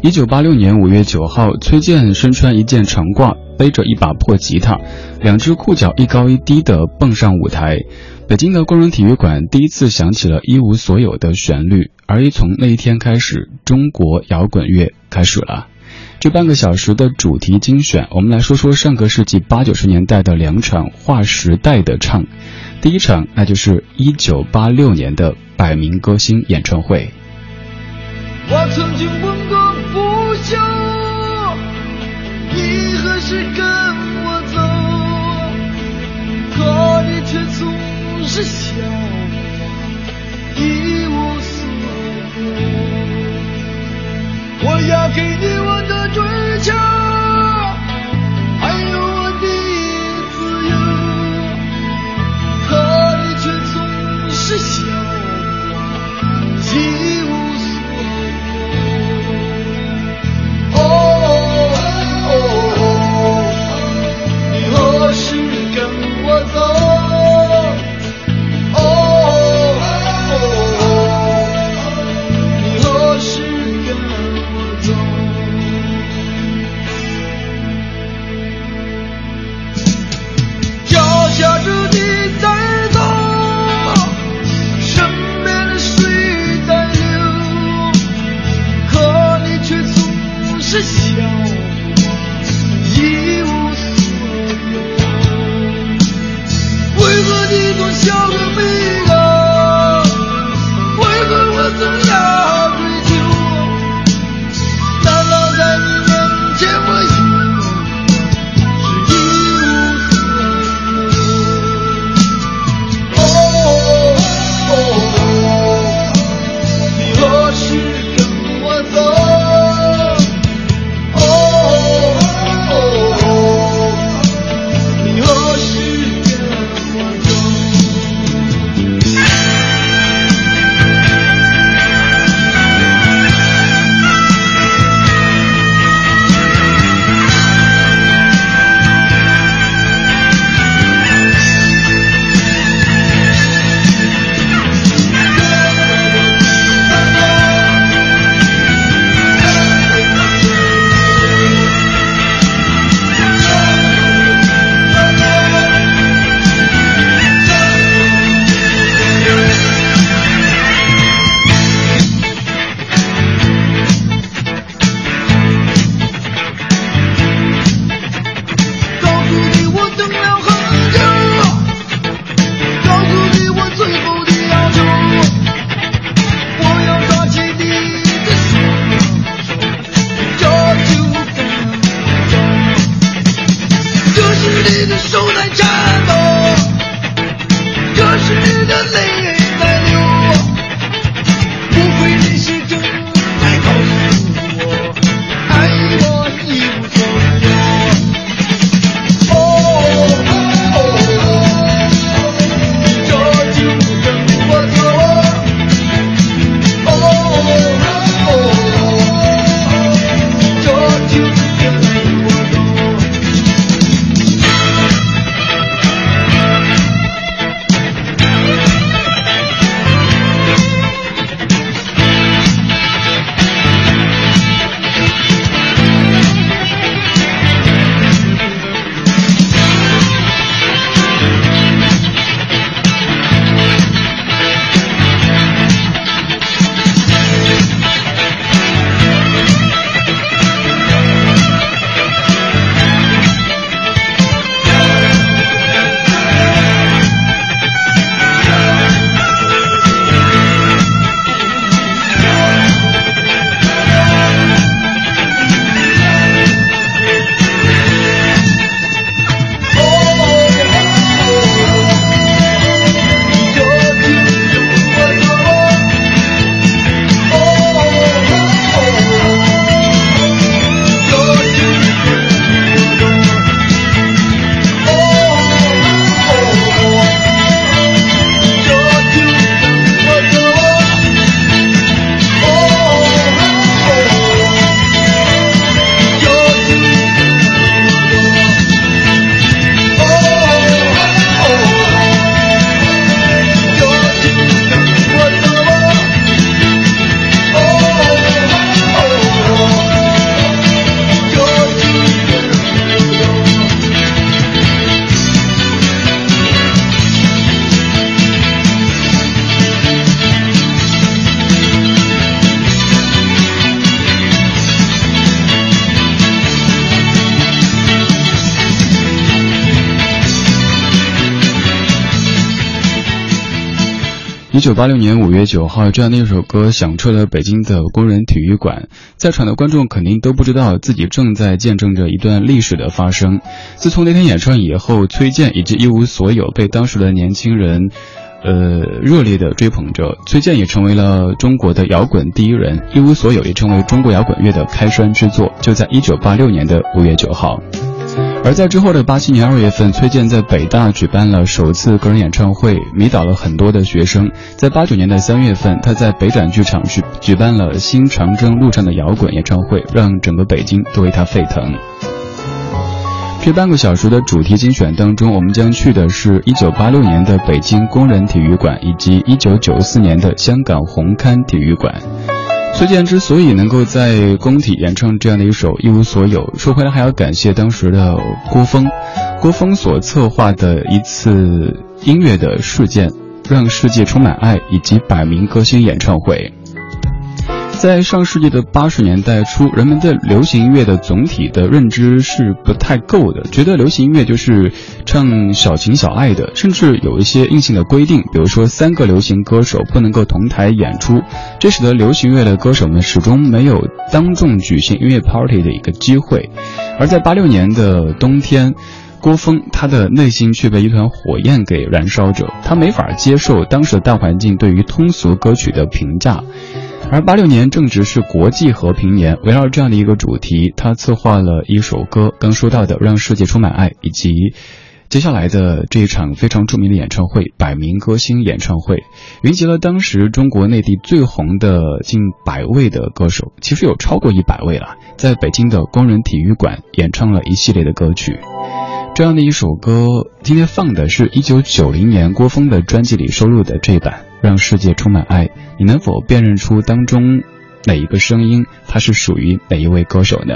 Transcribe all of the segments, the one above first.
一九八六年五月九号，崔健身穿一件长褂，背着一把破吉他，两只裤脚一高一低的蹦上舞台。北京的工人体育馆第一次响起了一无所有的旋律，而一从那一天开始，中国摇滚乐开始了。这半个小时的主题精选，我们来说说上个世纪八九十年代的两场划时代的唱。第一场，那就是一九八六年的百名歌星演唱会。我曾经问过。总是跟我走？可你却总是笑我一无所有。我要给你我的追求，笑一九八六年五月九号，这样的一首歌响彻了北京的工人体育馆，在场的观众肯定都不知道自己正在见证着一段历史的发生。自从那天演唱以后，崔健以及一无所有被当时的年轻人，呃，热烈的追捧着。崔健也成为了中国的摇滚第一人，一无所有也成为中国摇滚乐的开山之作。就在一九八六年的五月九号。而在之后的八七年二月份，崔健在北大举办了首次个人演唱会，迷倒了很多的学生。在八九年的三月份，他在北展剧场举举办了《新长征路上的摇滚》演唱会，让整个北京都为他沸腾。这半个小时的主题精选当中，我们将去的是一九八六年的北京工人体育馆，以及一九九四年的香港红磡体育馆。崔健之所以能够在工体演唱这样的一首《一无所有》，说回来还要感谢当时的郭峰，郭峰所策划的一次音乐的事件，让世界充满爱以及百名歌星演唱会。在上世纪的八十年代初，人们对流行音乐的总体的认知是不太够的，觉得流行音乐就是唱小情小爱的，甚至有一些硬性的规定，比如说三个流行歌手不能够同台演出，这使得流行乐的歌手们始终没有当众举行音乐 party 的一个机会。而在八六年的冬天，郭峰他的内心却被一团火焰给燃烧着，他没法接受当时的大环境对于通俗歌曲的评价。而八六年正值是国际和平年，围绕这样的一个主题，他策划了一首歌，刚说到的《让世界充满爱》，以及接下来的这一场非常著名的演唱会——百名歌星演唱会，云集了当时中国内地最红的近百位的歌手，其实有超过一百位了，在北京的工人体育馆演唱了一系列的歌曲。这样的一首歌，今天放的是一九九零年郭峰的专辑里收录的这版。让世界充满爱，你能否辨认出当中哪一个声音，它是属于哪一位歌手呢？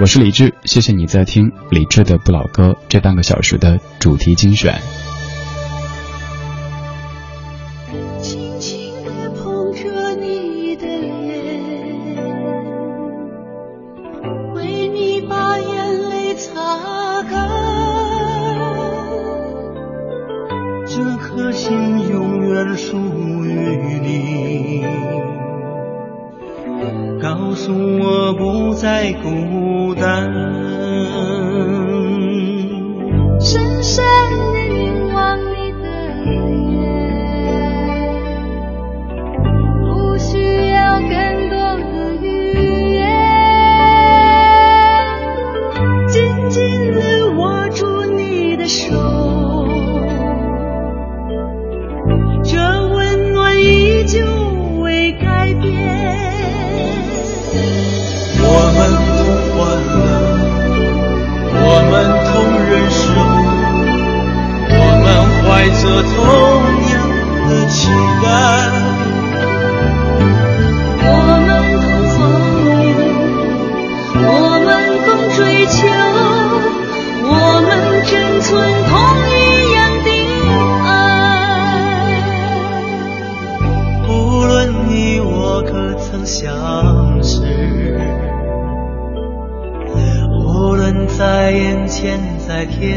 我是李志，谢谢你在听李志的不老歌这半个小时的主题精选。like you.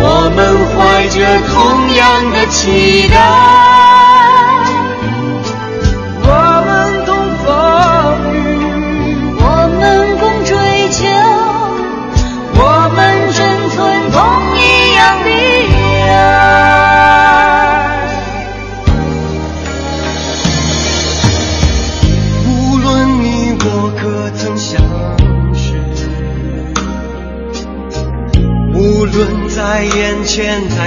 我们怀着同样的期待。agenda.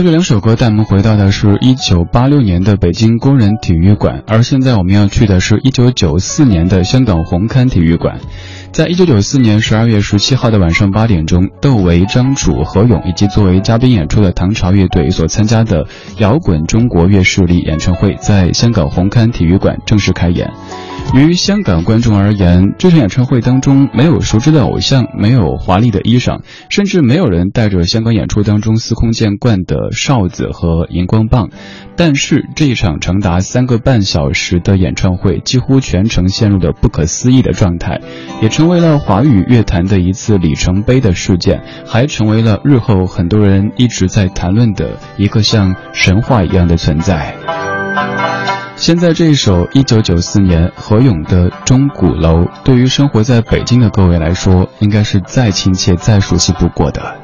这两首歌带我们回到的是一九八六年的北京工人体育馆，而现在我们要去的是一九九四年的香港红磡体育馆。在一九九四年十二月十七号的晚上八点钟，窦唯、张楚、何勇以及作为嘉宾演出的唐朝乐队所参加的摇滚中国乐势力演唱会，在香港红磡体育馆正式开演。于香港观众而言，这场演唱会当中没有熟知的偶像，没有华丽的衣裳，甚至没有人带着香港演出当中司空见惯的哨子和荧光棒。但是这一场长达三个半小时的演唱会，几乎全程陷入了不可思议的状态，也成为了华语乐坛的一次里程碑的事件，还成为了日后很多人一直在谈论的一个像神话一样的存在。现在这一首1994年何勇的《钟鼓楼》，对于生活在北京的各位来说，应该是再亲切、再熟悉不过的。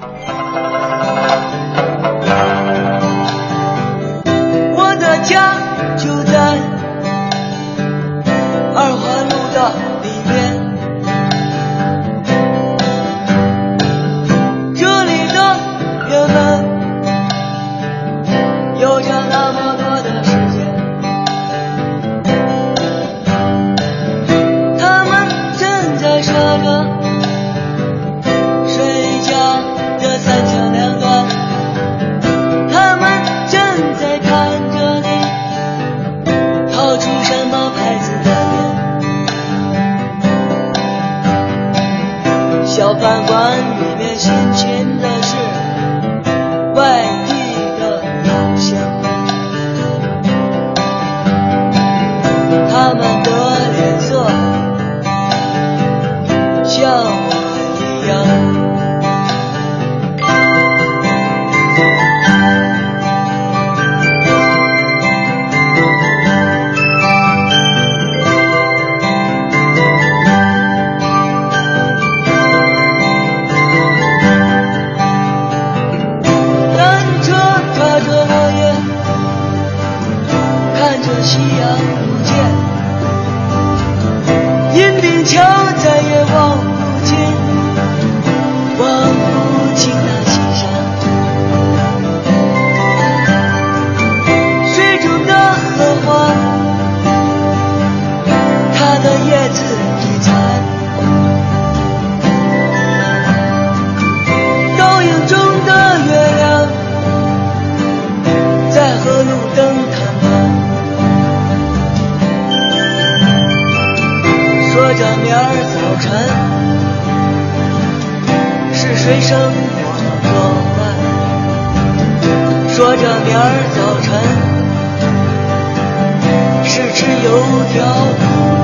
馆里面辛勤的是外银锭桥 love.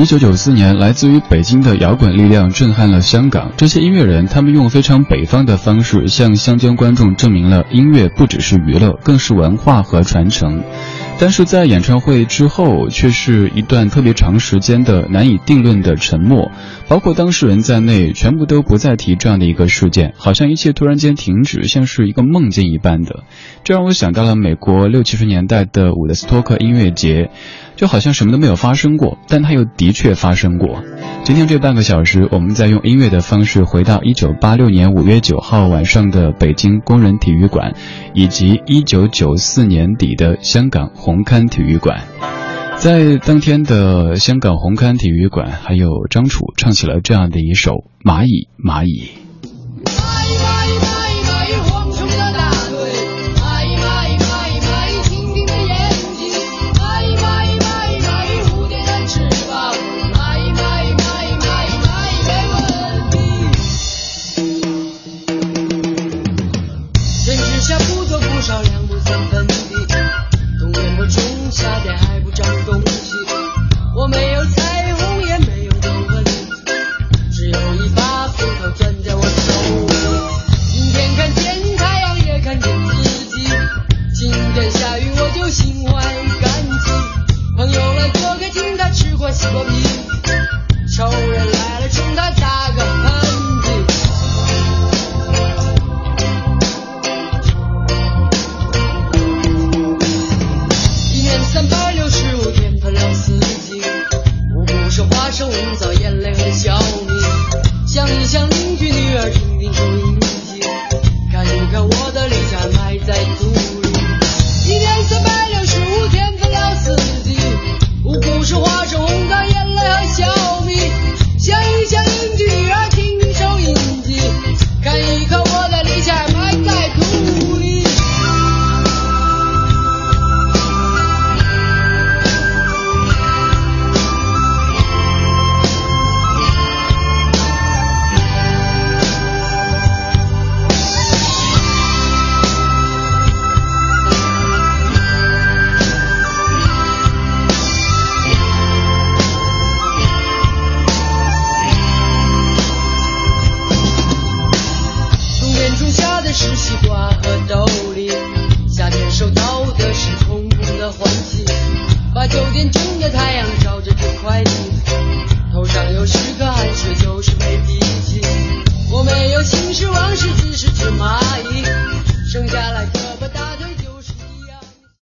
一九九四年，来自于北京的摇滚力量震撼了香港。这些音乐人，他们用非常北方的方式，向乡间观众证明了音乐不只是娱乐，更是文化和传承。但是在演唱会之后，却是一段特别长时间的难以定论的沉默，包括当事人在内，全部都不再提这样的一个事件，好像一切突然间停止，像是一个梦境一般的。这让我想到了美国六七十年代的伍德斯托克音乐节。就好像什么都没有发生过，但它又的确发生过。今天这半个小时，我们在用音乐的方式回到一九八六年五月九号晚上的北京工人体育馆，以及一九九四年底的香港红磡体育馆。在当天的香港红磡体育馆，还有张楚唱起了这样的一首《蚂蚁蚂蚁》。